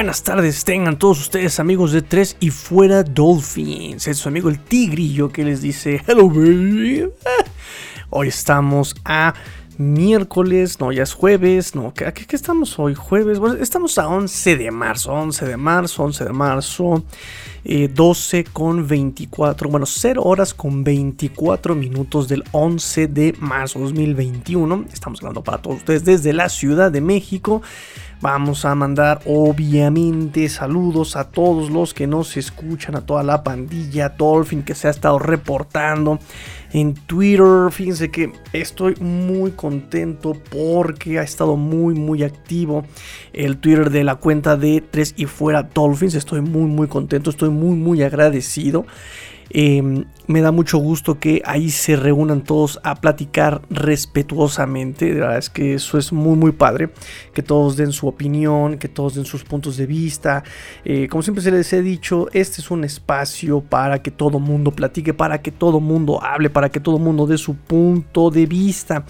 buenas tardes tengan todos ustedes amigos de Tres y Fuera Dolphins. Es su amigo el Tigrillo que les dice Hello baby. Hoy estamos a miércoles, no, ya es jueves, no, ¿qué, qué, estamos hoy? Jueves, bueno, estamos a 11 de marzo, 11 de marzo, 11 de marzo, 12 eh, con 24, bueno, 0 horas con 24 minutos del 11 de marzo 2021. Estamos hablando para todos ustedes desde la Ciudad de México. Vamos a mandar obviamente saludos a todos los que nos escuchan, a toda la pandilla Dolphin que se ha estado reportando en Twitter. Fíjense que estoy muy contento porque ha estado muy muy activo el Twitter de la cuenta de 3 y fuera Dolphins. Estoy muy muy contento, estoy muy muy agradecido. Em, me da mucho gusto que ahí se reúnan todos a platicar respetuosamente. De verdad es que eso es muy, muy padre. Que todos den su opinión, que todos den sus puntos de vista. Eh, como siempre se les he dicho, este es un espacio para que todo mundo platique, para que todo mundo hable, para que todo mundo dé su punto de vista.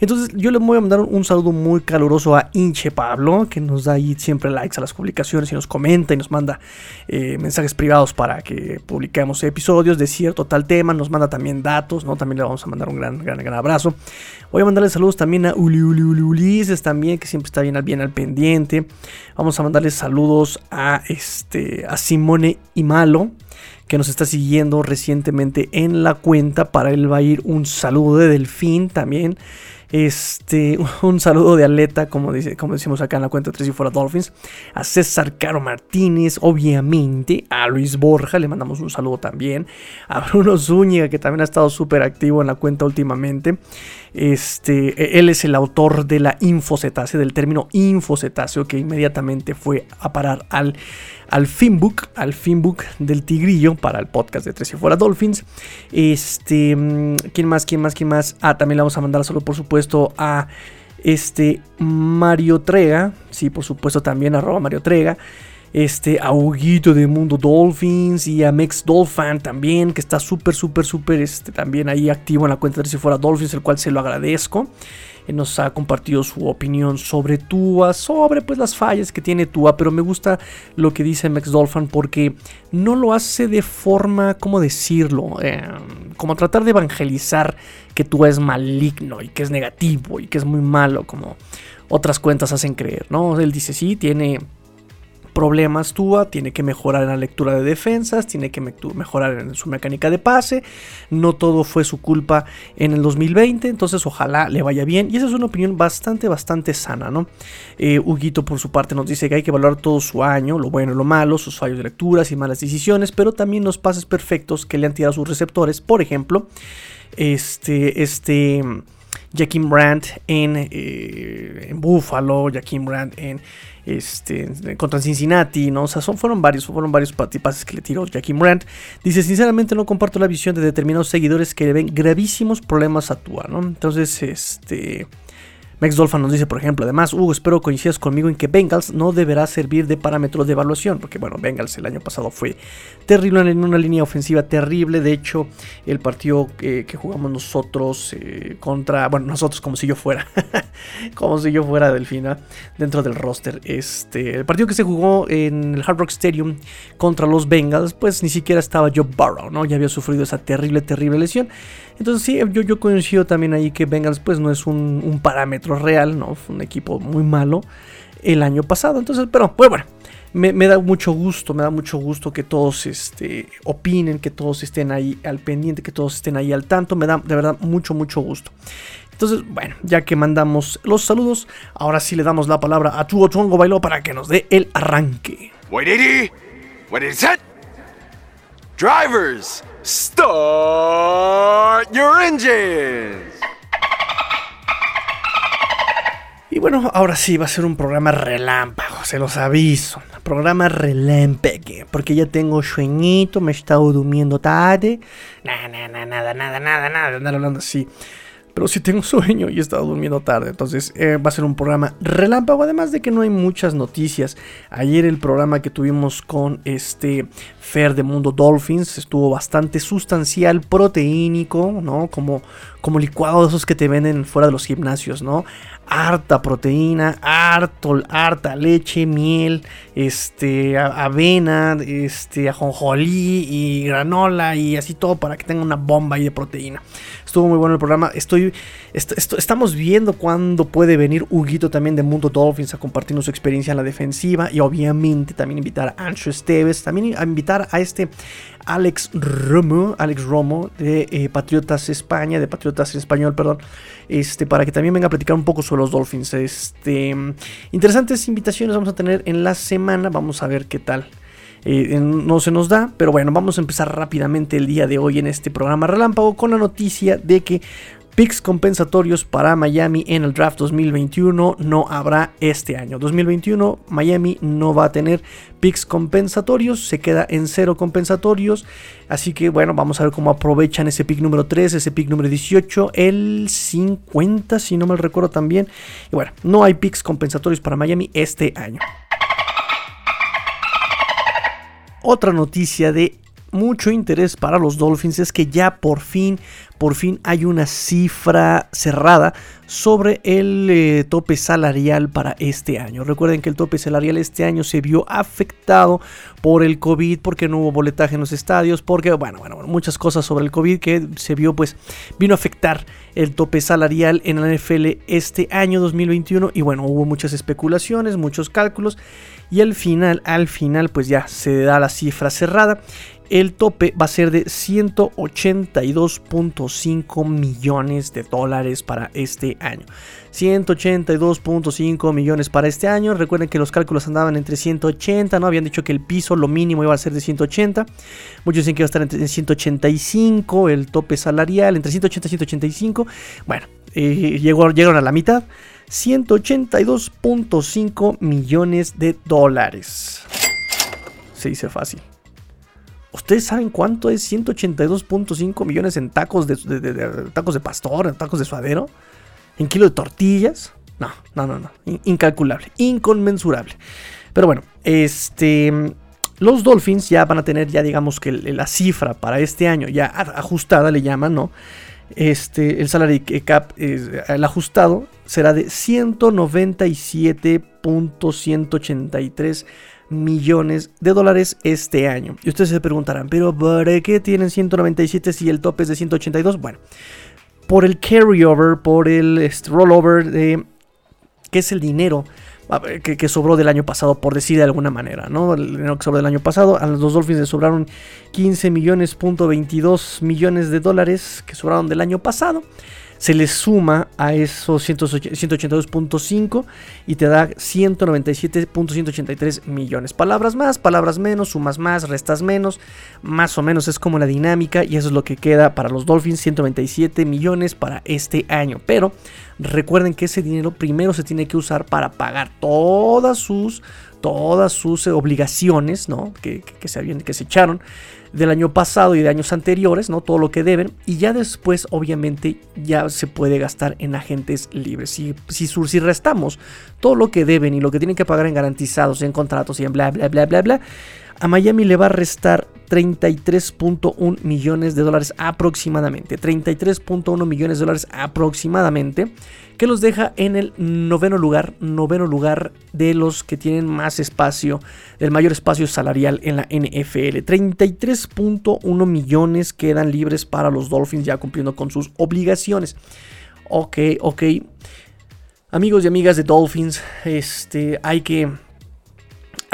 Entonces, yo le voy a mandar un saludo muy caluroso a Inche Pablo, que nos da ahí siempre likes a las publicaciones y nos comenta y nos manda eh, mensajes privados para que publiquemos episodios de cierto tal tema, nos manda también datos, ¿no? También le vamos a mandar un gran, gran, gran abrazo. Voy a mandarle saludos también a Uli, Uli, Uli Ulises también, que siempre está bien, bien al pendiente. Vamos a mandarle saludos a, este, a Simone Imalo, que nos está siguiendo recientemente en la cuenta. Para él va a ir un saludo de Delfín también. Este, un saludo de Aleta, como, dice, como decimos acá en la cuenta 3 y fuera Dolphins. A César Caro Martínez, obviamente. A Luis Borja, le mandamos un saludo también. A Bruno Zúñiga, que también ha estado súper activo en la cuenta últimamente. Este, e, él es el autor de la infocetácea, del término infocetáceo, que inmediatamente fue a parar al, al Finbook, al Finbook del Tigrillo para el podcast de Tres y Fuera Dolphins. Este, mm, ¿quién más? ¿Quién más? ¿Quién más? Ah, también le vamos a mandar solo, por supuesto, a este Mario Trega. Sí, por supuesto, también arroba Mario Trega este, a Huguito de Mundo Dolphins y a Mex Dolphin también, que está súper, súper, súper este, también ahí activo en la cuenta de Si Fuera Dolphins, el cual se lo agradezco. Nos ha compartido su opinión sobre Tua, sobre pues las fallas que tiene Tua, pero me gusta lo que dice Mex Dolphin porque no lo hace de forma, ¿cómo decirlo? Em, como tratar de evangelizar que Tua es maligno y que es negativo y que es muy malo, como otras cuentas hacen creer, ¿no? Él dice, sí, tiene problemas Tua, tiene que mejorar en la lectura de defensas, tiene que mejorar en su mecánica de pase, no todo fue su culpa en el 2020, entonces ojalá le vaya bien. Y esa es una opinión bastante, bastante sana, ¿no? Eh, Huguito por su parte nos dice que hay que valorar todo su año, lo bueno y lo malo, sus fallos de lecturas y malas decisiones, pero también los pases perfectos que le han tirado sus receptores, por ejemplo, este, este... Jaquim Brandt en, eh, en Buffalo, Brandt en este, contra Cincinnati, ¿no? O sea, son, fueron varios, fueron varios pases que le tiró Jackie Brandt. Dice, sinceramente no comparto la visión de determinados seguidores que le ven gravísimos problemas a Tua, ¿no? Entonces, este... Max Dolphin nos dice, por ejemplo, además, Hugo, espero coincidas conmigo en que Bengals no deberá servir de parámetro de evaluación, porque bueno, Bengals el año pasado fue terrible en una línea ofensiva terrible. De hecho, el partido que jugamos nosotros eh, contra, bueno, nosotros como si yo fuera, como si yo fuera Delfina dentro del roster. Este, el partido que se jugó en el Hard Rock Stadium contra los Bengals, pues ni siquiera estaba Joe Burrow, ¿no? Ya había sufrido esa terrible, terrible lesión. Entonces sí, yo, yo coincido también ahí que Bengals pues no es un, parámetro real, ¿no? Fue un equipo muy malo el año pasado. Entonces, pero pues, bueno, me, da mucho gusto, me da mucho gusto que todos este, opinen, que todos estén ahí al pendiente, que todos estén ahí al tanto. Me da de verdad mucho, mucho gusto. Entonces, bueno, ya que mandamos los saludos, ahora sí le damos la palabra a Tuo Chongo Bailó para que nos dé el arranque. What is it? Drivers, start your engines. Y bueno, ahora sí va a ser un programa relámpago, se los aviso. Programa relámpago, porque ya tengo sueñito, me he estado durmiendo tarde. Nada, nada, nada, nada, nada, nada, andar hablando así pero sí tengo sueño y he estado durmiendo tarde. Entonces eh, va a ser un programa relámpago, además de que no hay muchas noticias. Ayer el programa que tuvimos con este Fer de Mundo Dolphins estuvo bastante sustancial, proteínico, ¿no? Como, como licuado de esos que te venden fuera de los gimnasios, ¿no? harta proteína, harto, harta leche, miel, este, avena, este, ajonjolí y granola y así todo para que tenga una bomba ahí de proteína. Estuvo muy bueno el programa. Estoy, estamos viendo cuándo puede venir Huguito también de Mundo Dolphins a compartirnos su experiencia en la defensiva y obviamente también invitar a Ancho Esteves, también a invitar a este Alex Romo, Alex Romo de eh, Patriotas España, de Patriotas Español, perdón, este, para que también venga a platicar un poco sobre los Dolphins. Este, interesantes invitaciones vamos a tener en la semana, vamos a ver qué tal. Eh, no se nos da, pero bueno, vamos a empezar rápidamente el día de hoy en este programa relámpago con la noticia de que Picks compensatorios para Miami en el draft 2021 no habrá este año. 2021 Miami no va a tener picks compensatorios, se queda en cero compensatorios. Así que bueno, vamos a ver cómo aprovechan ese pick número 3, ese pick número 18, el 50 si no me recuerdo también. Y bueno, no hay picks compensatorios para Miami este año. Otra noticia de mucho interés para los Dolphins es que ya por fin, por fin hay una cifra cerrada sobre el eh, tope salarial para este año. Recuerden que el tope salarial este año se vio afectado por el COVID, porque no hubo boletaje en los estadios, porque, bueno, bueno, muchas cosas sobre el COVID que se vio, pues, vino a afectar el tope salarial en la NFL este año 2021 y bueno, hubo muchas especulaciones, muchos cálculos y al final, al final, pues ya se da la cifra cerrada el tope va a ser de 182.5 millones de dólares para este año. 182.5 millones para este año. Recuerden que los cálculos andaban entre 180, ¿no? Habían dicho que el piso, lo mínimo, iba a ser de 180. Muchos dicen que iba a estar entre 185, el tope salarial, entre 180 y 185. Bueno, eh, llegaron a la mitad. 182.5 millones de dólares. Se dice fácil. ¿Ustedes saben cuánto es 182.5 millones en tacos de, tacos de pastor, en tacos de suadero? ¿En kilo de tortillas? No, no, no, no. Incalculable, inconmensurable. Pero bueno, este. Los Dolphins ya van a tener, ya digamos que la cifra para este año, ya ajustada le llaman, ¿no? Este, el salary cap, el ajustado, será de 197.183 millones de dólares este año. Y ustedes se preguntarán, pero ¿para qué tienen 197 si el tope es de 182? Bueno, por el carryover, por el este, rollover de que es el dinero que, sobró del año pasado, por decir de alguna manera, ¿no? El dinero que sobró del año pasado, a los dos Dolphins les sobraron 15 millones, punto 22 millones de dólares que sobraron del año pasado se le suma a esos 182.5 y te da 197.183 millones. Palabras más, palabras menos, sumas más, restas menos, más o menos es como la dinámica y eso es lo que queda para los Dolphins, 197 millones para este año. Pero recuerden que ese dinero primero se tiene que usar para pagar todas sus todas sus obligaciones, ¿no? Que, se habían, que se echaron del año pasado y de años anteriores, ¿no? Todo lo que deben. Y ya después, obviamente, ya se puede gastar en agentes libres. Si, si, si restamos todo lo que deben y lo que tienen que pagar en garantizados, en contratos y en bla, bla, bla, bla, bla, a Miami le va a restar 33.1 millones de dólares aproximadamente. 33.1 millones de dólares aproximadamente. Que los deja en el noveno lugar. Noveno lugar de los que tienen más espacio. Del mayor espacio salarial en la NFL. 33.1 millones quedan libres para los Dolphins ya cumpliendo con sus obligaciones. Ok, ok. Amigos y amigas de Dolphins, este, hay que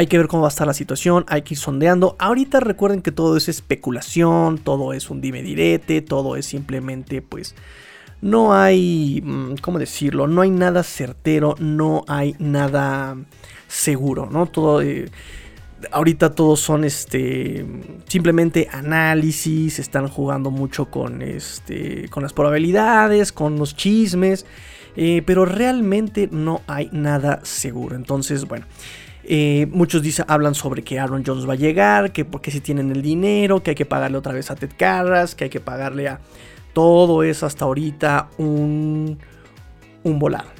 hay que ver cómo va a estar la situación, hay que ir sondeando. Ahorita recuerden que todo es especulación, todo es un dime direte, todo es simplemente pues no hay, mm, ¿cómo decirlo? No hay nada certero, no hay nada seguro, ¿no? Todo... Eh, ahorita todos son este simplemente análisis, están jugando mucho con este con las probabilidades, con los chismes, eh, pero realmente no hay nada seguro. Entonces, bueno, eh, muchos dicen, hablan sobre que Aaron Jones va a llegar, que porque si tienen el dinero, que hay que pagarle otra vez a Ted Carras, que hay que pagarle a Todo es hasta ahorita un, un volado.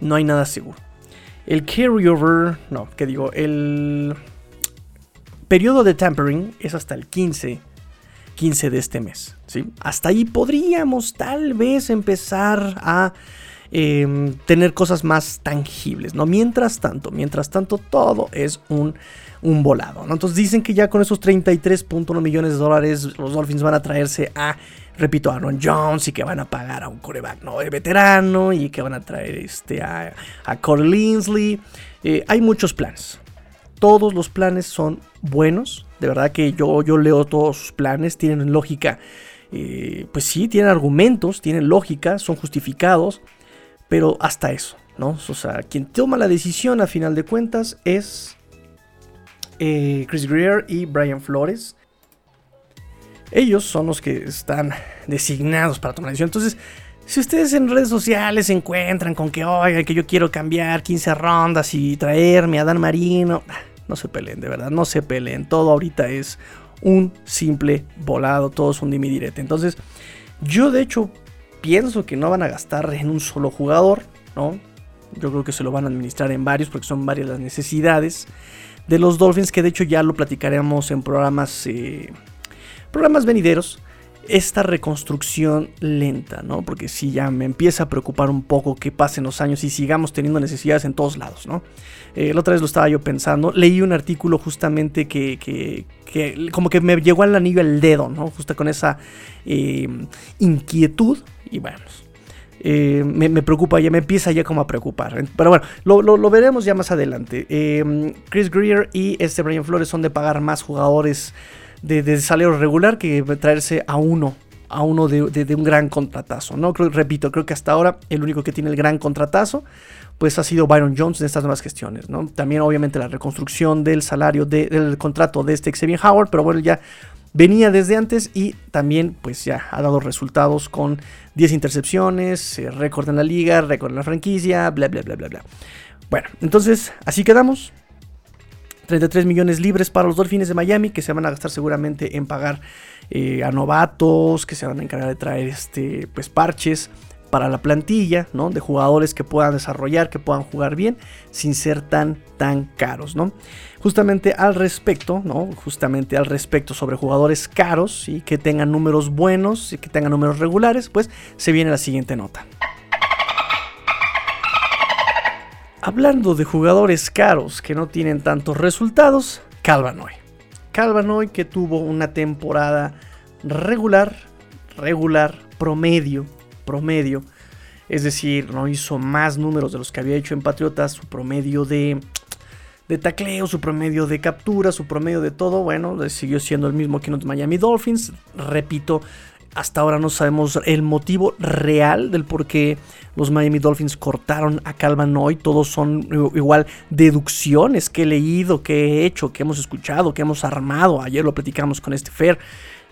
No hay nada seguro. El carryover, no, ¿qué digo? El periodo de tampering es hasta el 15, 15 de este mes. ¿sí? Hasta ahí podríamos tal vez empezar a em, tener cosas más tangibles. ¿no? Mientras tanto, mientras tanto, todo es un, un volado. ¿no? Entonces dicen que ya con esos 33.1 millones de dólares los Dolphins van a traerse a repito, a Aaron Jones y que van a pagar a un coreback no veterano y que van a traer este, a, a Corey Linsley. Eh, hay muchos planes. Todos los planes son buenos. De verdad que yo, yo leo todos sus planes, tienen lógica. Eh, pues sí, tienen argumentos, tienen lógica, son justificados, pero hasta eso, ¿no? O sea, quien toma la decisión a final de cuentas es eh, Chris Greer y Brian Flores. Ellos son los que están designados para tomar la decisión. Entonces, si ustedes en redes sociales se encuentran con que, oiga, que yo quiero cambiar 15 rondas y traerme a Dan Marino, no se peleen, de verdad, no se peleen. Todo ahorita es un simple volado, todo es un dimidirete. Entonces, yo de hecho pienso que no van a gastar en un solo jugador, ¿no? Yo creo que se lo van a administrar en varios porque son varias las necesidades de los Dolphins, que de hecho ya lo platicaremos en programas eh, programas venideros, esta reconstrucción lenta, ¿no? Porque si ya me empieza a preocupar un poco que pasen los años y sigamos teniendo necesidades en todos lados, ¿no? Eh, la otra vez lo estaba yo pensando, leí un artículo justamente que, que, como que me llegó al anillo al dedo, ¿no? Justo con esa eh, inquietud y bueno, eh, me, preocupa, ya me empieza ya como a preocupar. Pero bueno, lo, veremos ya más adelante. Chris Greer y este Brian Flores son de pagar más jugadores de, salario regular que traerse a uno a uno de, un gran contratazo, ¿no? Repito, creo que hasta ahora el único que tiene el gran contratazo, pues ha sido Byron Jones en estas nuevas gestiones, ¿no? También obviamente la reconstrucción del salario del contrato de este Xavier Howard, pero bueno, ya venía desde antes y también pues ya ha dado resultados con 10 intercepciones, eh, récord en la liga, récord en la franquicia, bla, bla, bla, bla, bla. Bueno, entonces así quedamos. 33 millones libres para los Dolphins de Miami que se van a gastar seguramente en pagar eh, a novatos, que se van a encargar de traer este, pues, parches para la plantilla, ¿no? De jugadores que puedan desarrollar, que puedan jugar bien, sin ser tan, tan caros, ¿no? Justamente al respecto, ¿no? Justamente al respecto sobre jugadores caros y que tengan números buenos y que tengan números regulares, pues se viene la siguiente nota. Hablando de jugadores caros que no tienen tantos resultados, Calvanoy. Calvanoy que tuvo una temporada regular, regular, promedio, promedio. Es decir, no hizo más números de los que había hecho en Patriotas. Su promedio de, de tacleo, su promedio de captura, su promedio de todo, bueno, siguió siendo el mismo que en los Miami Dolphins. Repito, hasta ahora no sabemos el motivo real del por qué los Miami Dolphins cortaron a Calvin hoy. Todos son igual deducciones que he leído, que he hecho, que hemos escuchado, que hemos armado. Ayer lo platicamos con este Fer.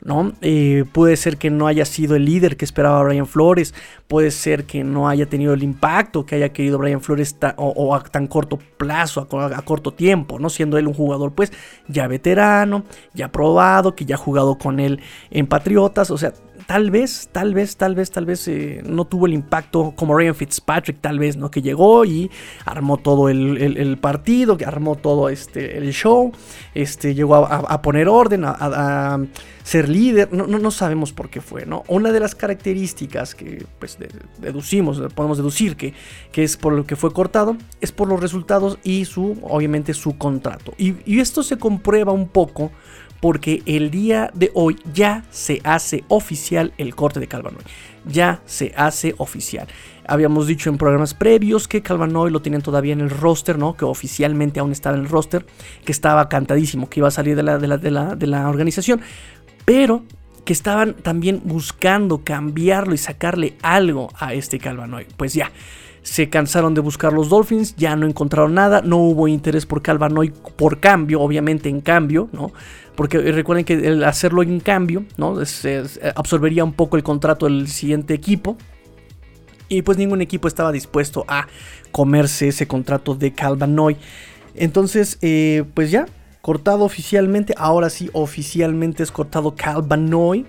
¿No? Eh, puede ser que no haya sido el líder que esperaba Brian Flores, puede ser que no haya tenido el impacto que haya querido Brian Flores o, a tan corto plazo, a, corto tiempo, ¿no? Siendo él un jugador pues ya veterano, ya probado, que ya ha jugado con él en Patriotas, o sea, tal vez, tal vez, tal vez, tal vez eh, no tuvo el impacto como Ryan Fitzpatrick, tal vez, ¿no? Que llegó y armó todo el, partido, que armó todo este, el show, este, llegó a, poner orden, a, ser líder, no, no, sabemos por qué fue, ¿no? Una de las características que, pues, deducimos, podemos deducir que, que es por lo que fue cortado, es por los resultados y su, obviamente, su contrato. Y, y esto se comprueba un poco porque el día de hoy ya se hace oficial el corte de Calvanoy. Ya se hace oficial. Habíamos dicho en programas previos que Calvanoy lo tenían todavía en el roster, ¿no? Que oficialmente aún estaba en el roster, que estaba cantadísimo, que iba a salir de la, de la, de la, organización. Pero que estaban también buscando cambiarlo y sacarle algo a este Calvanoy. Pues ya, se cansaron de buscar los Dolphins, ya no encontraron nada, no hubo interés por Calvanoy por cambio, obviamente en cambio, ¿no? Porque recuerden que el hacerlo en cambio, ¿no? absorbería un poco el contrato del siguiente equipo. Y pues ningún equipo estaba dispuesto a comerse ese contrato de Calvanoy. Entonces, eh, pues ya, cortado oficialmente. Ahora sí, oficialmente es cortado Calvanoy.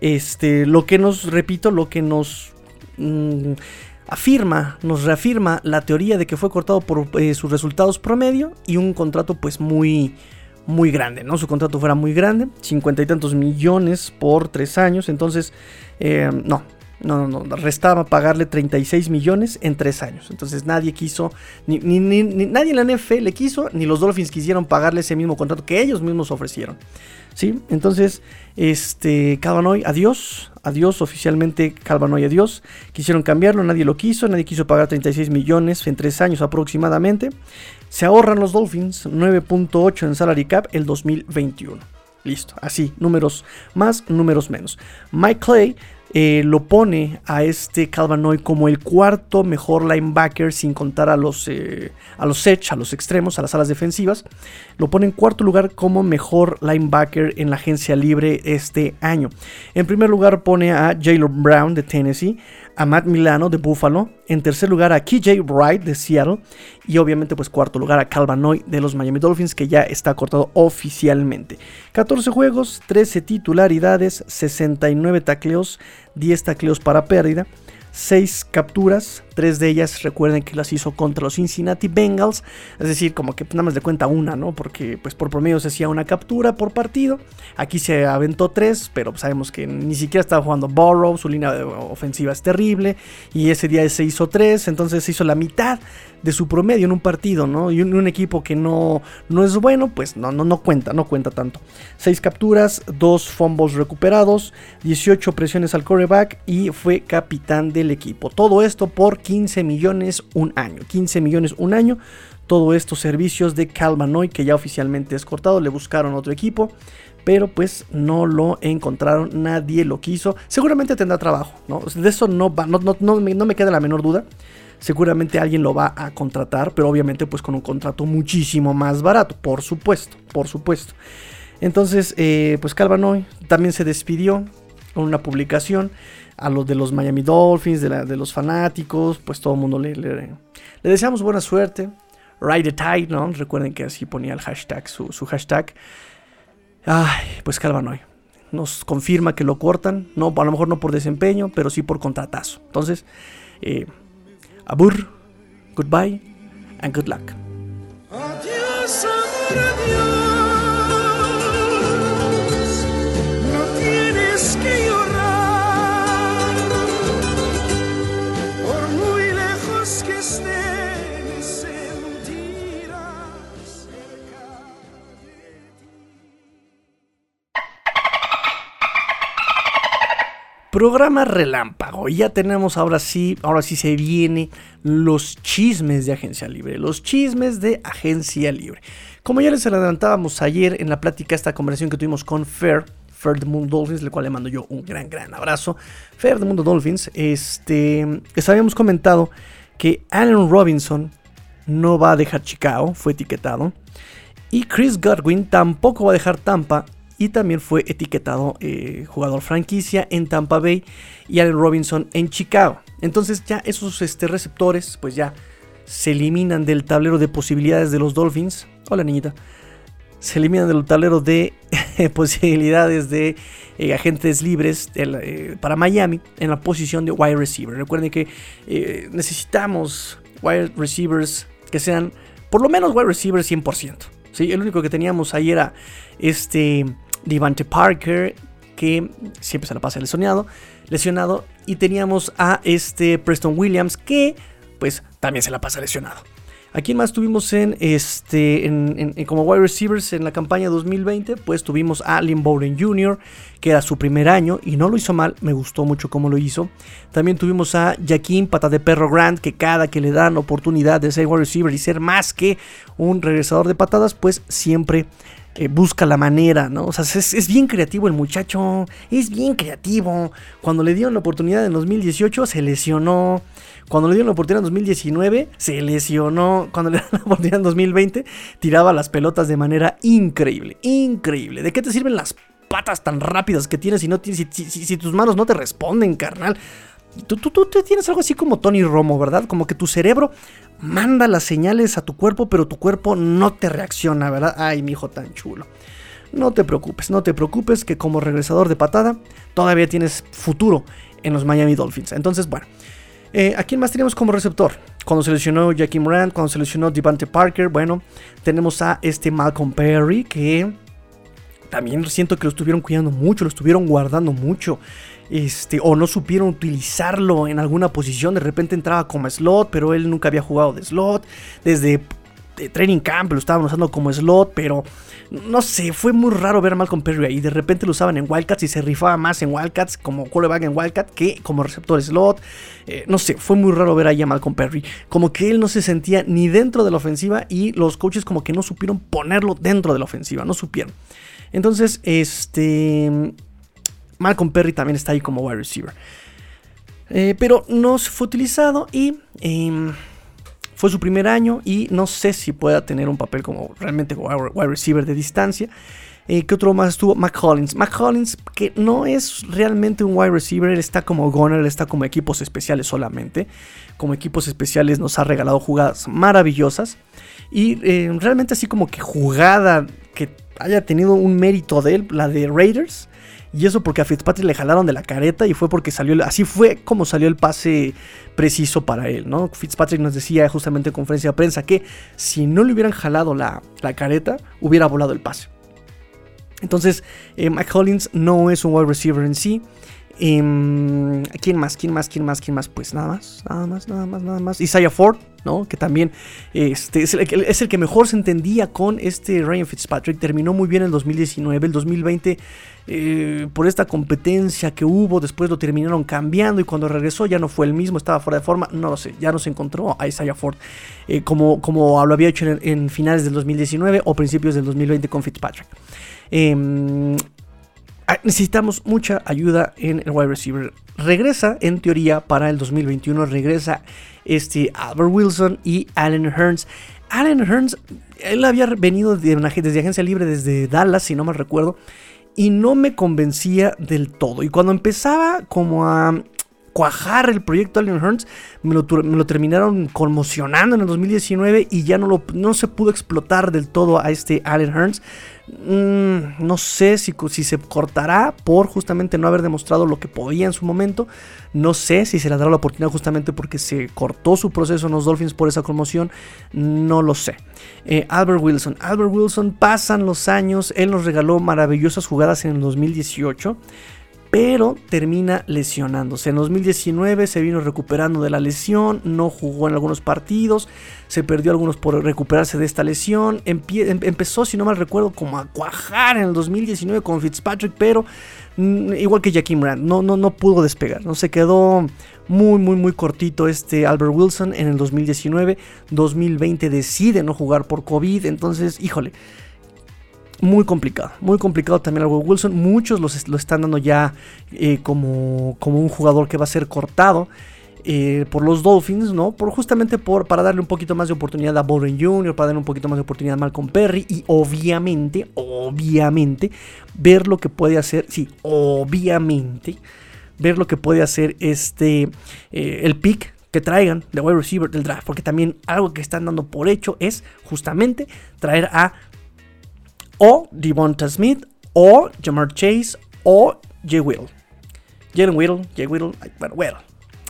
este, lo que nos, repito, lo que nos mm, afirma, nos reafirma la teoría de que fue cortado por eh, sus resultados promedio y un contrato pues muy, muy grande, ¿no? Su contrato fuera muy grande, cincuenta y tantos millones por tres años, entonces, eh, no, no, no, no, restaba pagarle 36 millones en tres años. Entonces nadie quiso, ni, nadie en la NFL le quiso, ni los Dolphins quisieron pagarle ese mismo contrato que ellos mismos ofrecieron. ¿Sí? Entonces, este, Calvanoy, adiós, adiós, oficialmente Calvanoy, adiós. Quisieron cambiarlo, nadie lo quiso, nadie quiso pagar 36 millones en tres años aproximadamente. Se ahorran los Dolphins 9.8 en salary cap el 2021. Listo, así, números más, números menos. Mike Clay eh, lo pone a este Calvanoy como el cuarto mejor linebacker sin contar a los, eh, a los edge, a los extremos, a las alas defensivas. Lo pone en cuarto lugar como mejor linebacker en la agencia libre este año. En primer lugar pone a Jalen Brown de Tennessee, a Matt Milano de Buffalo, en tercer lugar a KJ Wright de Seattle y obviamente pues cuarto lugar a Calvanoy de los Miami Dolphins que ya está cortado oficialmente. 14 juegos, 13 titularidades, 69 tacleos, 10 tacleos para pérdida. 6 capturas, 3 de ellas recuerden que las hizo contra los Cincinnati Bengals, es decir, como que nada más de cuenta una, ¿no? Porque pues por promedio se hacía una captura por partido, aquí se aventó 3, pero sabemos que ni siquiera estaba jugando Burrow, su línea ofensiva es terrible, y ese día se hizo 3, entonces se hizo la mitad de su promedio en un partido, ¿no? Y un, equipo que no, no es bueno, pues no, no, no cuenta, no cuenta tanto. 6 capturas, 2 fumbles recuperados, 18 presiones al coreback y fue capitán del equipo. Todo esto por 15 millones un año. 15 millones un año. Todo estos servicios de Calmanoy que ya oficialmente es cortado. Le buscaron otro equipo pero pues no lo encontraron, nadie lo quiso. Seguramente tendrá trabajo, ¿no? De eso no, va, no, no, no, me queda la menor duda seguramente alguien lo va a contratar, pero obviamente pues con un contrato muchísimo más barato, por supuesto, por supuesto. Entonces, eh, pues Calvanoy también se despidió con una publicación a los de los Miami Dolphins, de, los fanáticos, pues todo el mundo le, le, deseamos buena suerte. Ride the tide, ¿no? Recuerden que así ponía el hashtag, su, su hashtag. Ay, pues Calvanoy. Nos confirma que lo cortan, no, a lo mejor no por desempeño, pero sí por contratazo. Entonces, eh, Abur, goodbye, and good luck. Adiós, amor, adiós. Programa relámpago. Ya tenemos ahora sí, ahora sí se viene los chismes de Agencia Libre. Los chismes de Agencia Libre. Como ya les adelantábamos ayer en la plática, esta conversación que tuvimos con Fer, Fer de Mundo Dolphins, el cual le mando yo un gran, gran abrazo. Fer de Mundo Dolphins, este, les habíamos comentado que Allen Robinson no va a dejar Chicago, fue etiquetado. Y Chris Godwin tampoco va a dejar Tampa y también fue etiquetado eh, jugador franquicia en Tampa Bay y Allen Robinson en Chicago. Entonces ya esos este, receptores pues ya se eliminan del tablero de posibilidades de los Dolphins. Hola niñita. Se eliminan del tablero de posibilidades de eh, agentes libres eh, para Miami en la posición de wide receiver. Recuerden que necesitamos wide receivers que sean por lo menos wide receivers 100%. ¿sí? El único que teníamos ahí era este Devante Parker, que siempre se la pasa lesionado, lesionado. Y teníamos a este Preston Williams, que pues también se la pasa lesionado. Aquí más tuvimos en este en, como wide receivers en la campaña 2020? Pues tuvimos a Lynn Bowden Jr., que era su primer año y no lo hizo mal, me gustó mucho cómo lo hizo. También tuvimos a Jaquín Pata de Perro Grant, que cada que le dan oportunidad de ser wide receiver y ser más que un regresador de patadas, pues siempre eh, busca la manera, ¿no? O sea, es, bien creativo el muchacho, es bien creativo. Cuando le dieron la oportunidad en 2018 se lesionó. Cuando le dieron la oportunidad en 2019 se lesionó. Cuando le dieron la oportunidad en 2020 tiraba las pelotas de manera increíble, increíble. ¿De qué te sirven las patas tan rápidas que tienes si, no, si tus manos no te responden, carnal? Tú, tú, tú, tienes algo así como Tony Romo, ¿verdad? Como que tu cerebro manda las señales a tu cuerpo, pero tu cuerpo no te reacciona, ¿verdad? Ay, mi hijo tan chulo. no te preocupes, no te preocupes que como regresador de patada todavía tienes futuro en los Miami Dolphins. Entonces, bueno, eh, ¿a quién más tenemos como receptor? Cuando se lesionó Jackie Moran, cuando se lesionó Devante Parker, bueno, tenemos a este Malcolm Perry que también siento que lo estuvieron cuidando mucho, lo estuvieron guardando mucho. Este, o no supieron utilizarlo en alguna posición. De repente entraba como slot, pero él nunca había jugado de slot. Desde de training camp lo estaban usando como slot, pero no sé, fue muy raro ver a Malcolm Perry ahí. De repente lo usaban en Wildcats y se rifaba más en Wildcats como quarterback en Wildcat que como receptor slot. Eh, no sé, fue muy raro ver ahí a Malcolm Perry. Como que él no se sentía ni dentro de la ofensiva y los coaches como que no supieron ponerlo dentro de la ofensiva, no supieron. Entonces, este... Malcolm Perry también está ahí como wide receiver. Eh, pero no fue utilizado y... Em, fue su primer año y no sé si pueda tener un papel como realmente wide receiver de distancia. Eh, ¿Qué otro más estuvo? McCollins. McCollins, que no es realmente un wide receiver, él está como gunner, está como equipos especiales solamente. Como equipos especiales nos ha regalado jugadas maravillosas. Y eh, realmente así como que jugada que haya tenido un mérito de él, la de Raiders. Y eso porque a Fitzpatrick le jalaron de la careta y fue porque salió, así fue como salió el pase preciso para él, ¿no? Fitzpatrick nos decía justamente en conferencia de prensa que si no le hubieran jalado la, careta, hubiera volado el pase. Entonces, eh, Mike Hollins no es un wide receiver en sí. Em, ¿Quién más? ¿Quién más? ¿Quién más? ¿Quién más? Pues nada más, nada más, nada más, nada más. Isaiah Ford, ¿no? Que también este, es, el, que mejor se entendía con este Ryan Fitzpatrick. Terminó muy bien el 2019. El 2020, eh, por esta competencia que hubo, después lo terminaron cambiando y cuando regresó ya no fue el mismo, estaba fuera de forma. No lo sé, ya no se encontró a Isaiah Ford eh, como, como lo había hecho en, finales del 2019 o principios del 2020 con Fitzpatrick. Ah, necesitamos mucha ayuda en el wide receiver. Regresa, en teoría, para el 2021, regresa este Albert Wilson y Allen Hearns. Allen Hearns, él había venido de una, desde agencia libre desde Dallas, si no mal recuerdo, y no me convencía del todo. Y cuando empezaba como a cuajar el proyecto Allen Hearns, me lo, terminaron conmocionando en el 2019 y ya no, lo, se pudo explotar del todo a este Allen Hearns. Mm, no sé si, si, se cortará por justamente no haber demostrado lo que podía en su momento. No sé si se le dará la oportunidad justamente porque se cortó su proceso en los Dolphins por esa conmoción. No lo sé. Eh, Albert Wilson. Albert Wilson pasan los años. Él nos regaló maravillosas jugadas en el 2018 pero termina lesionándose. En 2019 se vino recuperando de la lesión, no jugó en algunos partidos, se perdió algunos por recuperarse de esta lesión. Em-, empezó, si no mal recuerdo, como a cuajar en el 2019 con Fitzpatrick, pero mm, igual que Jackie Brand, no, no, no pudo despegar, no se quedó muy, muy, muy cortito este Albert Wilson en el 2019. 2020 decide no jugar por COVID, entonces, híjole muy complicado, muy complicado también algo Wilson. Muchos lo están dando ya eh, como, como un jugador que va a ser cortado. Eh, por los Dolphins, ¿no? Por justamente por, para darle un poquito más de oportunidad a Boren Jr., para darle un poquito más de oportunidad a Malcolm Perry y obviamente, obviamente, ver lo que puede hacer, sí, obviamente, ver lo que puede hacer este, eh, el pick que traigan de wide receiver del draft, porque también algo que están dando por hecho es justamente traer a o Devonta Smith, o Jamar Chase, o Jay Whittle. Jalen Whittle, Jay Whittle, bueno, Whittle.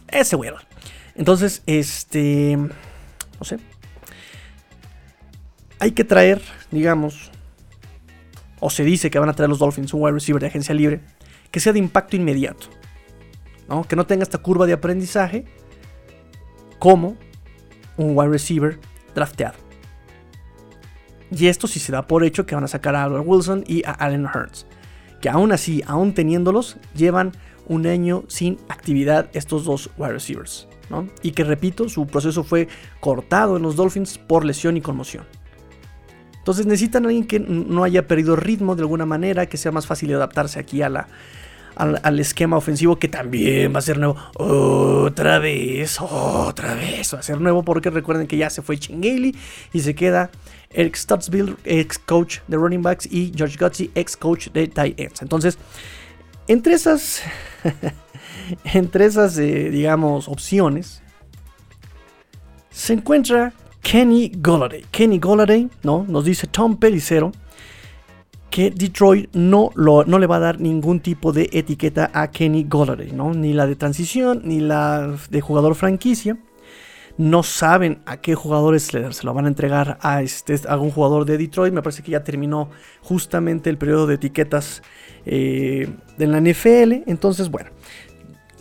Ese Whittle. Entonces, este. No sé. Hay que traer, digamos. O se dice que van a traer los Dolphins un wide receiver de agencia libre. Que sea de impacto inmediato. ¿no? Que no tenga esta curva de aprendizaje. Como un wide receiver drafteado. Y esto sí se da por hecho que van a sacar a Albert Wilson y a Allen Hurts. Que aún así, aún teniéndolos, llevan un año sin actividad estos dos wide receivers. ¿no? Y que repito, su proceso fue cortado en los Dolphins por lesión y conmoción. Entonces necesitan a alguien que no haya perdido ritmo de alguna manera, que sea más fácil adaptarse aquí a la, al, esquema ofensivo que también va a ser nuevo. Otra vez, otra vez va a ser nuevo porque recuerden que ya se fue Chingale y se queda Eric Stutzville, ex coach de running backs, y George Gutsy, ex coach de tight ends. Entonces, entre esas, entre esas, eh, digamos, opciones, se encuentra Kenny Golladay. Kenny Golladay, ¿no? Nos dice Tom Pelicero que Detroit no, lo, no le va a dar ningún tipo de etiqueta a Kenny Golladay, ¿no? Ni la de transición, ni la de jugador franquicia. No saben a qué jugadores se lo van a entregar a, este, a un jugador de Detroit. Me parece que ya terminó justamente el periodo de etiquetas eh, de la NFL. Entonces, bueno,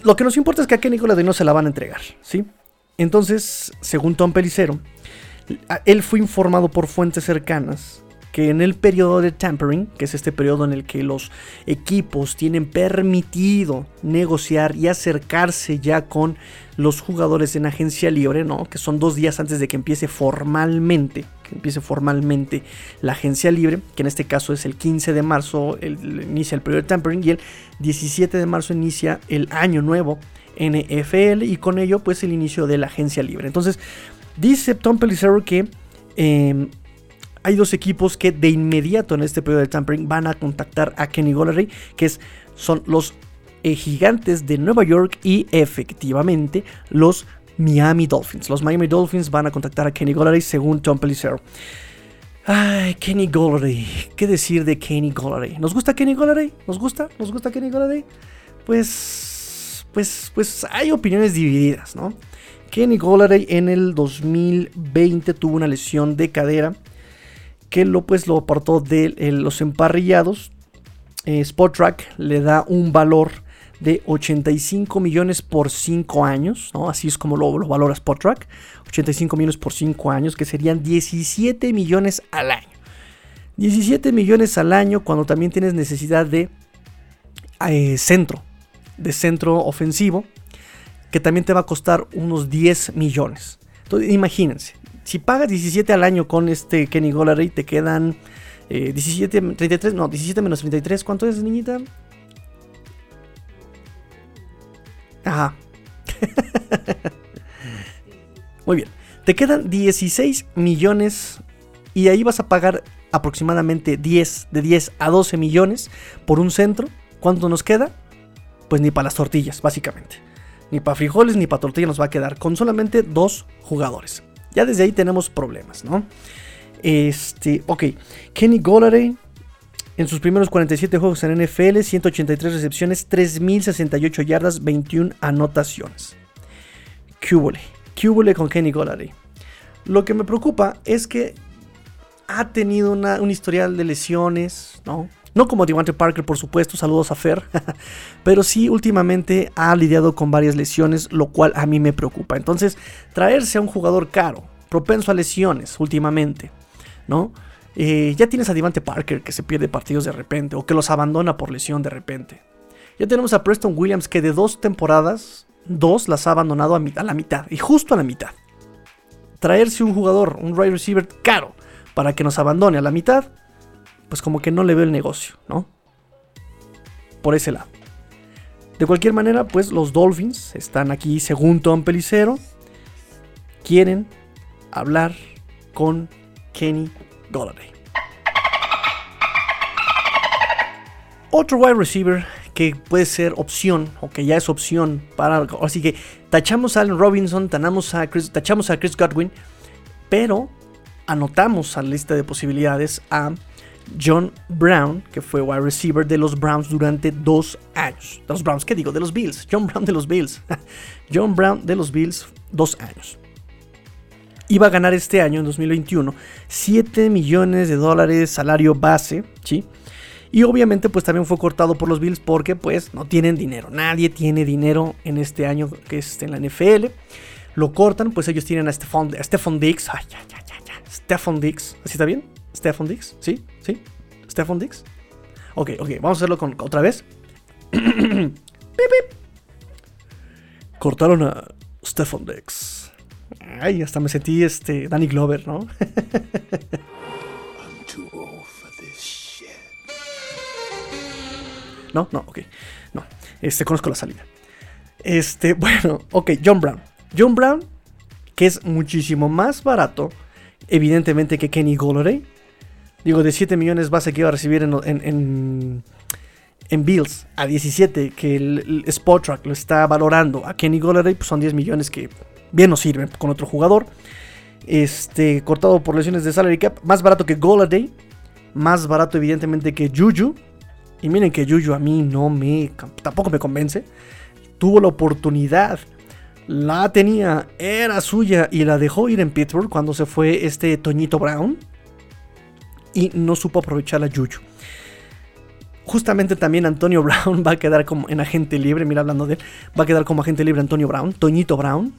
lo que nos importa es que a Kenny Golladay no se la van a entregar, ¿sí? Entonces, según Tom Pelicero, él fue informado por fuentes cercanas que en el periodo de tampering, que es este periodo en el que los equipos tienen permitido negociar y acercarse ya con los jugadores en agencia libre, ¿no? Que son dos días antes de que empiece formalmente, que empiece formalmente la agencia libre, que en este caso es el 15 de marzo, inicia el periodo de tampering y el 17 de marzo inicia el año nuevo NFL y con ello pues el inicio de la agencia libre. Entonces dice Tom Pelissero que em, hay dos equipos que de inmediato en este periodo de tampering van a contactar a Kenny Gollery, que es, son los eh, gigantes de Nueva York y efectivamente los Miami Dolphins. Los Miami Dolphins van a contactar a Kenny Gollery según Tom Pelissero. Ay, Kenny Gollery. ¿Qué decir de Kenny Gollery? ¿Nos gusta Kenny Gollery? ¿Nos gusta? ¿Nos gusta Kenny Gollery? Pues, pues, pues hay opiniones divididas, ¿no? Kenny Gollery en el 2020 tuvo una lesión de cadera que lo, pues, lo apartó de eh, los emparrillados. Eh, Track le da un valor de 85 millones por 5 años, ¿no? Así es como lo, lo valora Track 85 millones por 5 años, que serían 17 millones al año. 17 millones al año cuando también tienes necesidad de eh, centro, de centro ofensivo, que también te va a costar unos 10 millones. Entonces, imagínense, si pagas 17 al año con este Kenny Gollery, te quedan 17, eh, 33, no, 17 menos 33, ¿cuánto es, niñita? Ajá. Muy bien. Te quedan 16 millones y ahí vas a pagar aproximadamente 10, de 10 a 12 millones por un centro. ¿Cuánto nos queda? Pues ni para las tortillas, básicamente. Ni para frijoles ni para tortillas nos va a quedar con solamente dos jugadores. Ya desde ahí tenemos problemas, ¿no? Este, ok. Kenny Golladay en sus primeros 47 juegos en NFL, 183 recepciones, 3068 yardas, 21 anotaciones. Cúbole. Cúbole con Kenny Golladay. Lo que me preocupa es que ha tenido un historial de lesiones, ¿no? No como Devante Parker, por supuesto, saludos a Fer, pero sí últimamente ha lidiado con varias lesiones, lo cual a mí me preocupa. Entonces, traerse a un jugador caro, propenso a lesiones últimamente, ¿no? Eh, ya tienes a Devante Parker que se pierde partidos de repente o que los abandona por lesión de repente. Ya tenemos a Preston Williams que de dos temporadas, dos las ha abandonado a, a la mitad y justo a la mitad. Traerse un jugador, un wide receiver caro, para que nos abandone a la mitad, pues como que no le veo el negocio, ¿no? Por ese lado. De cualquier manera, pues los Dolphins están aquí, según Tom Pelicero, quieren hablar con Kenny Golladay. Otro wide receiver que puede ser opción, o que ya es opción para. Así que tachamos a Allen Robinson, tachamos a Chris, tachamos a Chris Godwin, pero anotamos a la lista de posibilidades a John Brown, que fue wide receiver de los Browns durante dos años. De los Browns, ¿qué digo? De los Bills. John Brown de los Bills. John Brown de los Bills, dos años. Iba a ganar este año, en 2021, 7 millones de dólares salario base, ¿sí? Y obviamente pues también fue cortado por los Bills porque pues no tienen dinero. Nadie tiene dinero en este año que es en la NFL. Lo cortan, pues ellos tienen a Stephon, a Dix. Ay, ya. Stephon Dix. ¿Así está bien? Stephon Dix, ¿sí? ¿Sí? Stephon Dix. Ok, ok, vamos a hacerlo con, otra vez. Cortaron a Stephon Dix. Ay, hasta me sentí este Danny Glover, ¿no? no, no, ok. No, este conozco la salida. Este, bueno, ok, John Brown. John Brown, que es muchísimo más barato, evidentemente, que Kenny Golladay Digo, de 7 millones base que iba a recibir en, en, Bills a 17 que el, Spot Track lo está valorando a Kenny Golladay, pues son 10 millones que bien nos sirven con otro jugador. Este, cortado por lesiones de salary cap, más barato que Golladay. Más barato evidentemente que Juju. Y miren que Juju a mí no me... tampoco me convence. Tuvo la oportunidad. La tenía, era suya y la dejó ir en Pittsburgh cuando se fue este Toñito Brown. Y no supo aprovechar la Juju. Justamente también Antonio Brown va a quedar como en agente libre. Mira, hablando de él, va a quedar como agente libre Antonio Brown, Toñito Brown.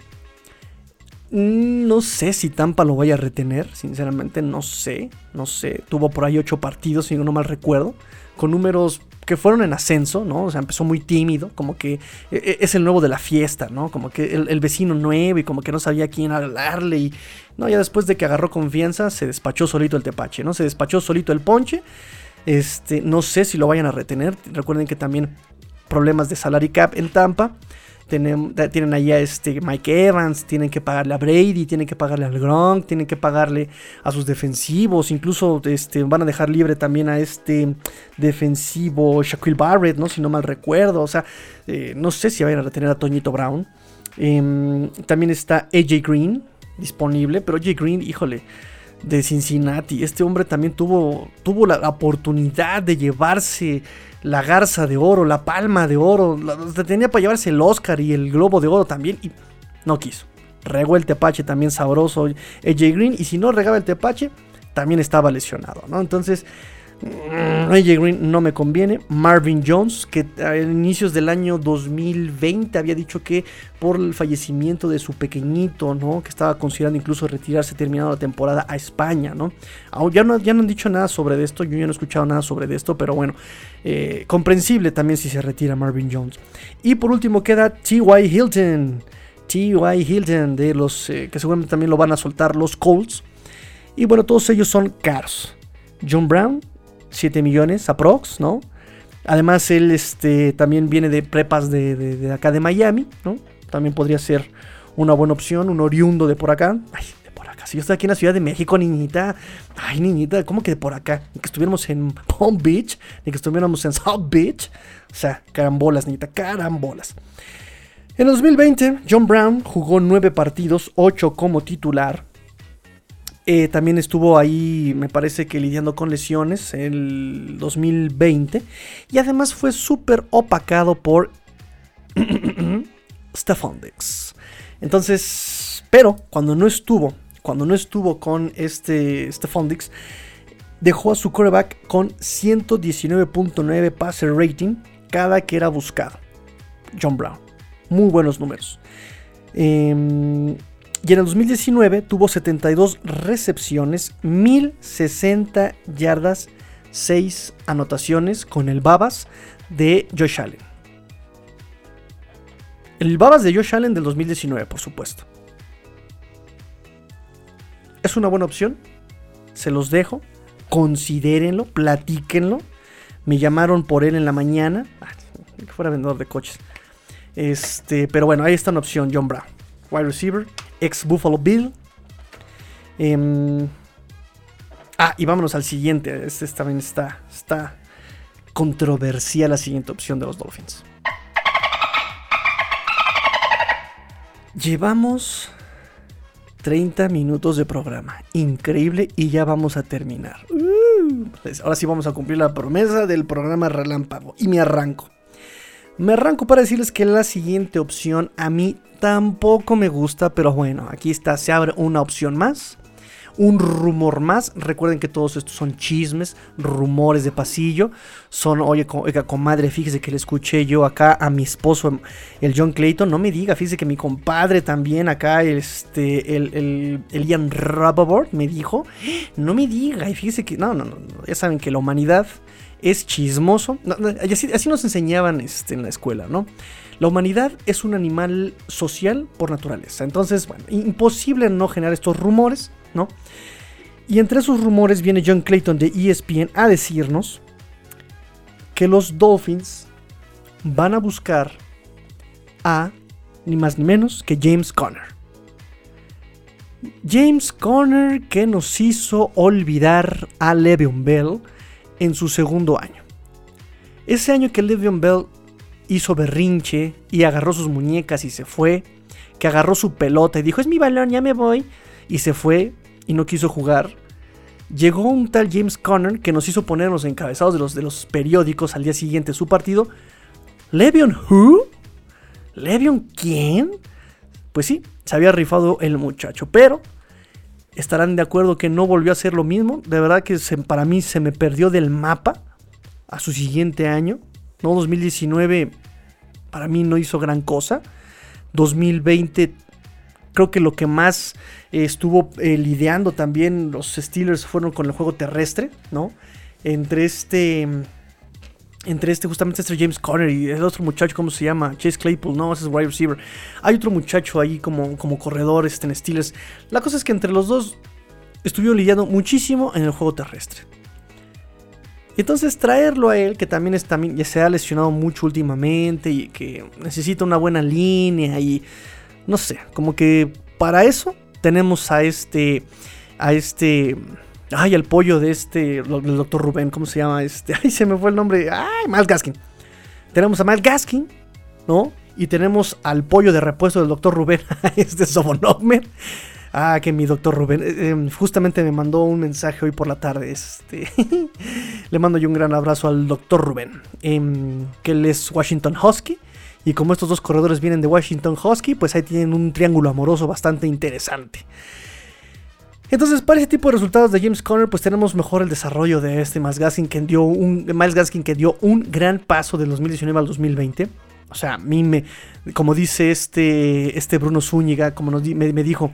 No sé si Tampa lo vaya a retener, sinceramente, no sé, no sé. Tuvo por ahí ocho partidos, si no mal recuerdo, con números que fueron en ascenso, ¿no? O sea, empezó muy tímido, como que e, e, es el nuevo de la fiesta, ¿no? Como que el, vecino nuevo y como que no sabía quién hablarle y, no, ya después de que agarró confianza, se despachó solito el tepache, ¿no? Se despachó solito el ponche. Este, no sé si lo vayan a retener. Recuerden que también problemas de salary cap en Tampa. Tienen, tienen ahí a este Mike Evans, tienen que pagarle a Brady, tienen que pagarle al Gronk, tienen que pagarle a sus defensivos, incluso este, van a dejar libre también a este defensivo Shaquille Barrett, ¿no? Si no mal recuerdo, o sea, eh, no sé si vayan a retener a Toñito Brown. Em, también está AJ Green disponible, pero AJ Green, híjole, de Cincinnati, este hombre también tuvo, tuvo la oportunidad de llevarse la garza de oro, la palma de oro. tenía para llevarse el Oscar y el globo de oro también y no quiso. Regó el tepache también sabroso AJ Green y si no regaba el tepache también estaba lesionado, ¿no? Entonces AJ Green no me conviene. Marvin Jones, que a inicios del año 2020 había dicho que por el fallecimiento de su pequeñito, ¿no? Que estaba considerando incluso retirarse terminando la temporada a España, ¿no? Ya no, ya no han dicho nada sobre esto, yo ya no he escuchado nada sobre esto, pero bueno, eh, comprensible también si se retira Marvin Jones. Y por último queda T.Y. Hilton. T.Y. Hilton, de los eh, que seguramente también lo van a soltar los Colts. Y bueno, todos ellos son caros. John Brown, 7 millones aprox, ¿no? Además, él este, también viene de prepas de, acá de Miami, ¿no? También podría ser una buena opción, un oriundo de por acá. Ay, de por acá. Si yo estoy aquí en la Ciudad de México, niñita. Ay, niñita, ¿cómo que de por acá? Ni que estuviéramos en Palm Beach, ni que estuviéramos en South Beach. O sea, carambolas, niñita, carambolas. En 2020, John Brown jugó 9 partidos, 8 como titular, eh, también estuvo ahí, me parece que lidiando con lesiones en el 2020. Y además fue súper opacado por Stefan Dix. Entonces, pero cuando no estuvo, cuando no estuvo con este Stefan Dix, dejó a su coreback con 119.9 passer rating cada que era buscado. John Brown. Muy buenos números. Eh, y en el 2019 tuvo 72 recepciones, 1060 yardas, 6 anotaciones con el Babas de Josh Allen. El Babas de Josh Allen del 2019, por supuesto. Es una buena opción. Se los dejo. Considérenlo, platíquenlo. Me llamaron por él en la mañana. que fuera vendedor de coches. Este, pero bueno, ahí está una opción, John Brown. Wide receiver ex Buffalo Bill. Em, ah, y vámonos al siguiente. Este también está, está controversial la siguiente opción de los Dolphins. Llevamos 30 minutos de programa. Increíble y ya vamos a terminar. Uh, pues ahora sí vamos a cumplir la promesa del programa Relámpago. Y me arranco. Me arranco para decirles que la siguiente opción a mí tampoco me gusta, pero bueno, aquí está, se abre una opción más. Un rumor más. Recuerden que todos estos son chismes, rumores de pasillo. Son, oye, oiga, comadre, fíjese que le escuché yo acá a mi esposo, el John Clayton. No me diga, fíjese que mi compadre también acá, este, el, el, Ian Rappaport, me dijo. No me diga, y fíjese que, no, no, no, ya saben que la humanidad es chismoso. así, nos enseñaban este, en la escuela, ¿no? La humanidad es un animal social por naturaleza. Entonces, bueno, imposible no generar estos rumores, ¿no? Y entre esos rumores viene John Clayton de ESPN a decirnos que los Dolphins van a buscar a ni más ni menos que James Conner. James Conner que nos hizo olvidar a Le'Veon Bell en su segundo año. Ese año que Le'Veon Bell hizo berrinche y agarró sus muñecas y se fue, que agarró su pelota y dijo, es mi balón, ya me voy, y se fue y no quiso jugar. llegó un tal James Conner que nos hizo poner los encabezados de los, de los periódicos al día siguiente su partido. ¿Levion who? ¿Levion quién? Pues sí, se había rifado el muchacho, pero estarán de acuerdo que no volvió a ser lo mismo. De verdad que para mí se me perdió del mapa a su siguiente año. No, 2019 para mí no hizo gran cosa. 2020 creo que lo que más estuvo eh, lidiando también los Steelers fueron con el juego terrestre, ¿no? Entre este entre este, justamente este James Conner y el otro muchacho, ¿cómo se llama? Chase Claypool, no, ese es wide receiver. Hay otro muchacho ahí como, como corredor este, en Steelers. La cosa es que entre los dos estuvieron lidiando muchísimo en el juego terrestre. Entonces traerlo a él, que también, es, también ya se ha lesionado mucho últimamente y que necesita una buena línea y no sé, como que para eso tenemos a este, a este Ay, el pollo de este, el doctor Rubén, ¿cómo se llama? Este, ay, se me fue el nombre. Ay, Mal Gaskin. Tenemos a Mal Gaskin, ¿no? Y tenemos al pollo de repuesto del doctor Rubén, este Sobonogmer. Ah, que mi doctor Rubén. Eh, em, justamente me mandó un mensaje hoy por la tarde. Este, le mando yo un gran abrazo al doctor Rubén. Em, que él es Washington Husky. Y como estos dos corredores vienen de Washington Husky, pues ahí tienen un triángulo amoroso bastante interesante. Entonces, para ese tipo de resultados de James Conner, pues tenemos mejor el desarrollo de este Miles Gaskin que dio un, Miles Gaskin que dio un gran paso del 2019 al 2020. O sea, a mí me, como dice este, este Bruno Zúñiga, como me, me dijo,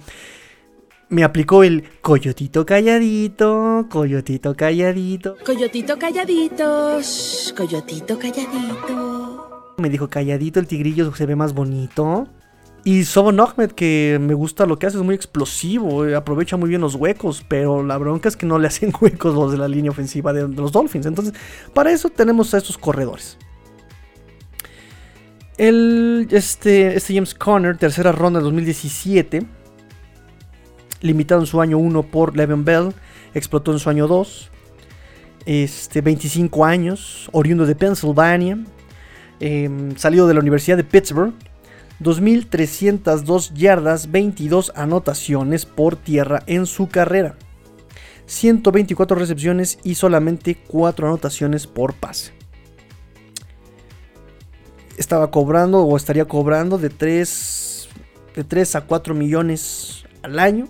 me aplicó el coyotito calladito, coyotito calladito. Coyotito calladito, coyotito calladito. Me dijo calladito, el tigrillo se ve más bonito. Y Sobon Ahmed, que me gusta lo que hace, es muy explosivo, eh, aprovecha muy bien los huecos, pero la bronca es que no le hacen huecos los de la línea ofensiva de, los Dolphins. Entonces, para eso tenemos a estos corredores. El, este, este James Conner, tercera ronda de 2017, limitado en su año 1 por Levin Bell, explotó en su año 2. Este, 25 años, oriundo de Pennsylvania, em, salido de la Universidad de Pittsburgh, 2.302 yardas, 22 anotaciones por tierra en su carrera. 124 recepciones y solamente 4 anotaciones por pase. Estaba cobrando o estaría cobrando de 3, de 3 a 4 millones al año.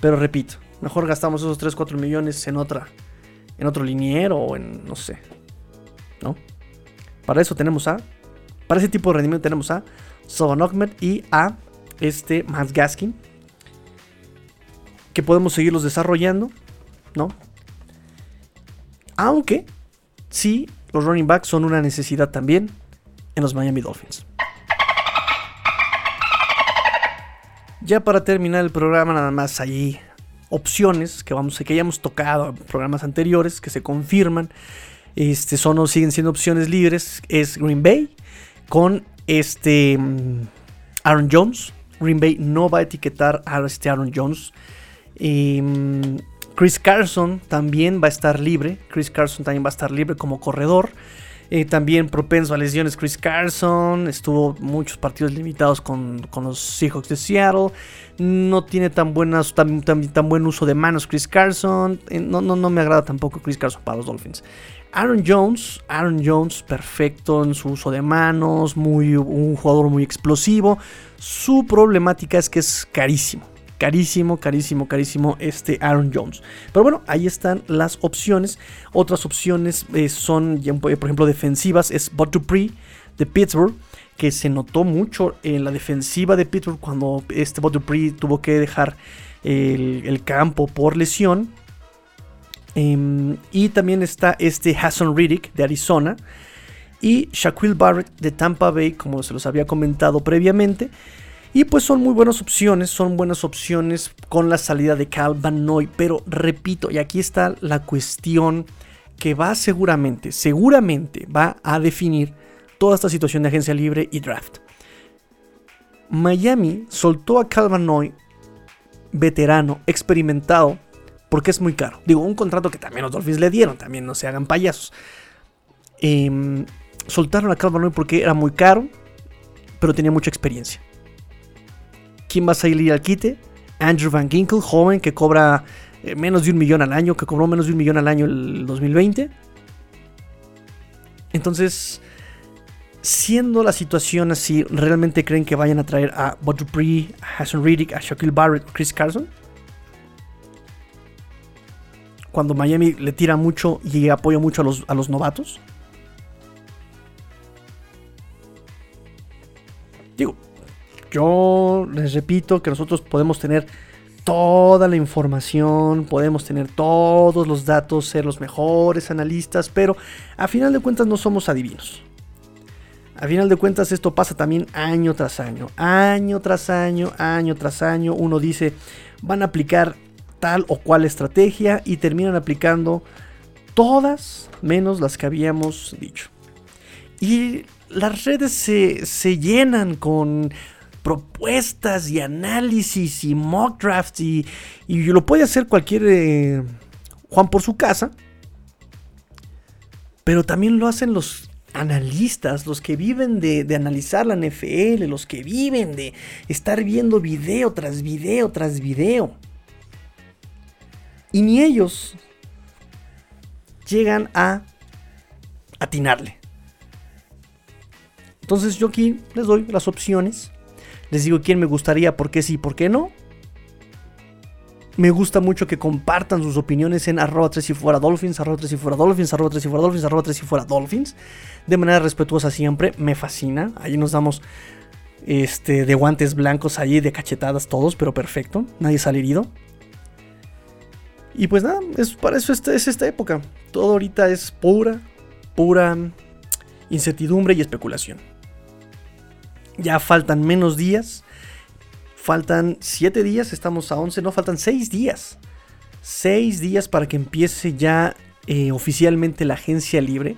Pero repito, mejor gastamos esos 3, 4 millones en otra en otro liniero o en no sé. ¿No? Para eso tenemos a para ese tipo de rendimiento tenemos a Sobon y a este Matt Gaskin. Que podemos seguirlos desarrollando, ¿no? Aunque sí, los running backs son una necesidad también en los Miami Dolphins. Ya para terminar el programa, nada más hay opciones que, vamos, que hayamos tocado en programas anteriores que se confirman. Este, son, siguen siendo opciones libres. Es Green Bay, con este mm, Aaron Jones. Green Bay no va a etiquetar a este Aaron Jones. Mm, Chris Carson también va a estar libre. Chris Carson también va a estar libre como corredor. Eh, también propenso a lesiones Chris Carson. Estuvo muchos partidos limitados con, los Seahawks de Seattle. No tiene tan, buenas, tan, tan, buen uso de manos Chris Carson. Eh, no, no, no me agrada tampoco Chris Carson para los Dolphins. Aaron Jones, Aaron Jones, perfecto en su uso de manos, muy, un jugador muy explosivo. Su problemática es que es carísimo. Carísimo, carísimo, carísimo este Aaron Jones. Pero bueno, ahí están las opciones. Otras opciones eh, son, por ejemplo, defensivas. Es Bud Dupree de Pittsburgh, que se notó mucho en la defensiva de Pittsburgh cuando este Bud Dupree tuvo que dejar el campo por lesión. Em, y también está este Hassan Riddick de Arizona. Y Shaquille Barrett de Tampa Bay, como se los había comentado previamente. Y pues son muy buenas opciones, son buenas opciones con la salida de Cal Van Noy. Pero repito, y aquí está la cuestión que va seguramente, seguramente va a definir toda esta situación de agencia libre y draft. Miami soltó a Cal Van Noy, veterano, experimentado, porque es muy caro. Digo, un contrato que también los Dolphins le dieron, también no se hagan payasos. Em, soltaron a Calvin porque era muy caro, pero tenía mucha experiencia. ¿Quién va a salir al quite? Andrew Van Ginkle, joven que cobra eh, menos de un millón al año, que cobró menos de un millón al año el 2020. Entonces, siendo la situación así, ¿realmente creen que vayan a traer a Bud Dupree, a Hassan Riddick, a Shaquille Barrett Chris Carson? Cuando Miami le tira mucho y apoya mucho a los, a los novatos. Digo, yo les repito que nosotros podemos tener toda la información, podemos tener todos los datos, ser los mejores analistas, pero a final de cuentas no somos adivinos. A final de cuentas esto pasa también año tras año, año tras año, año tras año. Uno dice, van a aplicar tal o cual estrategia y terminan aplicando todas menos las que habíamos dicho. Y las redes se, llenan con propuestas y análisis y mock drafts y, lo puede hacer cualquier eh, Juan por su casa. Pero también lo hacen los analistas, los que viven de, de, analizar la NFL, los que viven de estar viendo video tras video tras video. Y ni ellos llegan a atinarle. Entonces yo aquí les doy las opciones. Les digo quién me gustaría, por qué sí, por qué no. Me gusta mucho que compartan sus opiniones en arroba 3 y fuera Dolphins, arroba 3 y fuera Dolphins, arroba 3 y fuera Dolphins, arroba 3 y fuera Dolphins. De manera respetuosa siempre, me fascina. Ahí nos damos este, de guantes blancos allí, de cachetadas todos, pero perfecto. Nadie sale herido. Y pues nada, es, para eso esta, es esta época. Todo ahorita es pura, pura incertidumbre y especulación. Ya faltan menos días. Faltan 7 días, estamos a 11, no, faltan 6 días. 6 días para que empiece ya eh, oficialmente la agencia libre.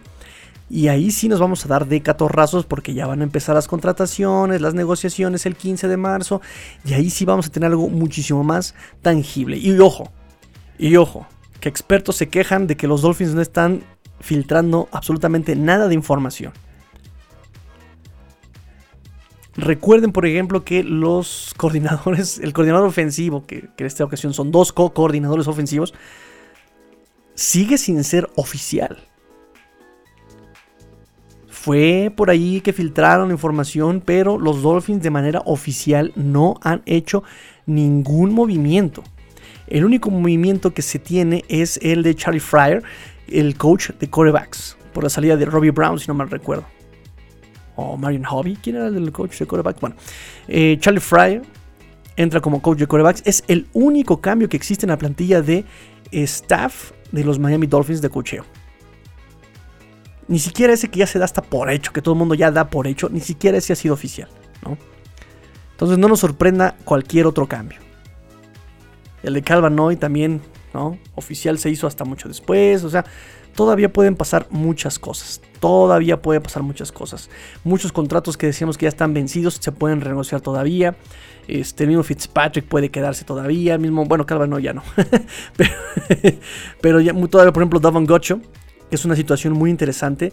Y ahí sí nos vamos a dar de catorrazos porque ya van a empezar las contrataciones, las negociaciones el 15 de marzo. Y ahí sí vamos a tener algo muchísimo más tangible. Y ojo, y ojo, que expertos se quejan de que los Dolphins no están filtrando absolutamente nada de información. Recuerden, por ejemplo, que los coordinadores, el coordinador ofensivo, que, en esta ocasión son dos co-coordinadores ofensivos, sigue sin ser oficial. Fue por ahí que filtraron información, pero los Dolphins de manera oficial no han hecho ningún movimiento. El único movimiento que se tiene es el de Charlie Fryer, el coach de corebacks, por la salida de Robbie Brown, si no mal recuerdo o Marion Hobby. ¿Quién era el coach de corebacks? Bueno, eh, Charlie Fryer entra como coach de corebacks. Es el único cambio que existe en la plantilla de staff de los Miami Dolphins de cocheo. Ni siquiera ese que ya se da hasta por hecho, que todo el mundo ya da por hecho, ni siquiera ese ha sido oficial. ¿no? Entonces no nos sorprenda cualquier otro cambio. El de Calvanoy también, ¿no? Oficial se hizo hasta mucho después. O sea, todavía pueden pasar muchas cosas. Todavía puede pasar muchas cosas. Muchos contratos que decíamos que ya están vencidos se pueden renegociar todavía. Este, mismo Fitzpatrick puede quedarse todavía. Mismo, bueno, Calvano ya no. pero, ya todavía, por ejemplo, Davon Gocho, que es una situación muy interesante.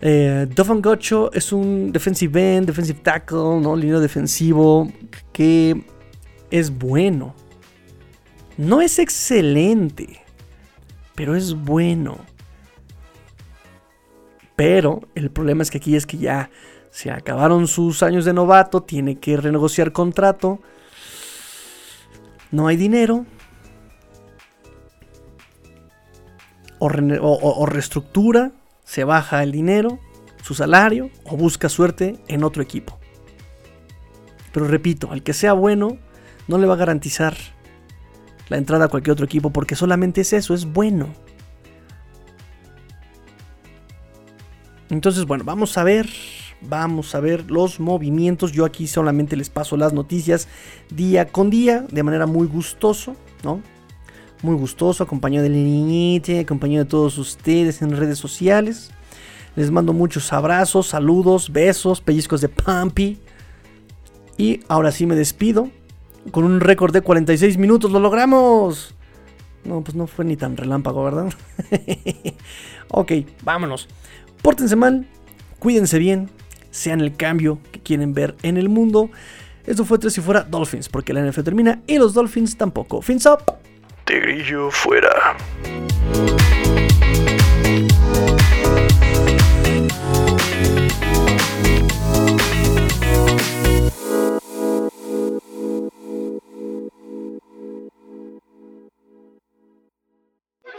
Eh, Davon Gocho es un defensive end, defensive tackle, ¿no? Línea defensivo que es bueno. No es excelente, pero es bueno. Pero el problema es que aquí es que ya se acabaron sus años de novato, tiene que renegociar contrato. No hay dinero. O, reestructura, se baja el dinero, su salario, o busca suerte en otro equipo. Pero repito, al que sea bueno, no le va a garantizar la entrada a cualquier otro equipo porque solamente es eso, es bueno. Entonces, bueno, vamos a ver. Vamos a ver los movimientos. Yo aquí solamente les paso las noticias día con día. De manera muy gustoso, ¿no? Muy gustoso, acompañado de la niñita, acompañado de todos ustedes en redes sociales. Les mando muchos abrazos, saludos, besos, pellizcos de Pumpy. Y ahora sí me despido. Con un récord de 46 minutos. ¡Lo logramos! No, pues no fue ni tan relámpago, ¿verdad? ok, vámonos. Pórtense mal, cuídense bien, sean el cambio que quieren ver en el mundo. Esto fue Tres y Fuera Dolphins, porque la NFL termina y los Dolphins tampoco. Fins up. Tigrillo fuera.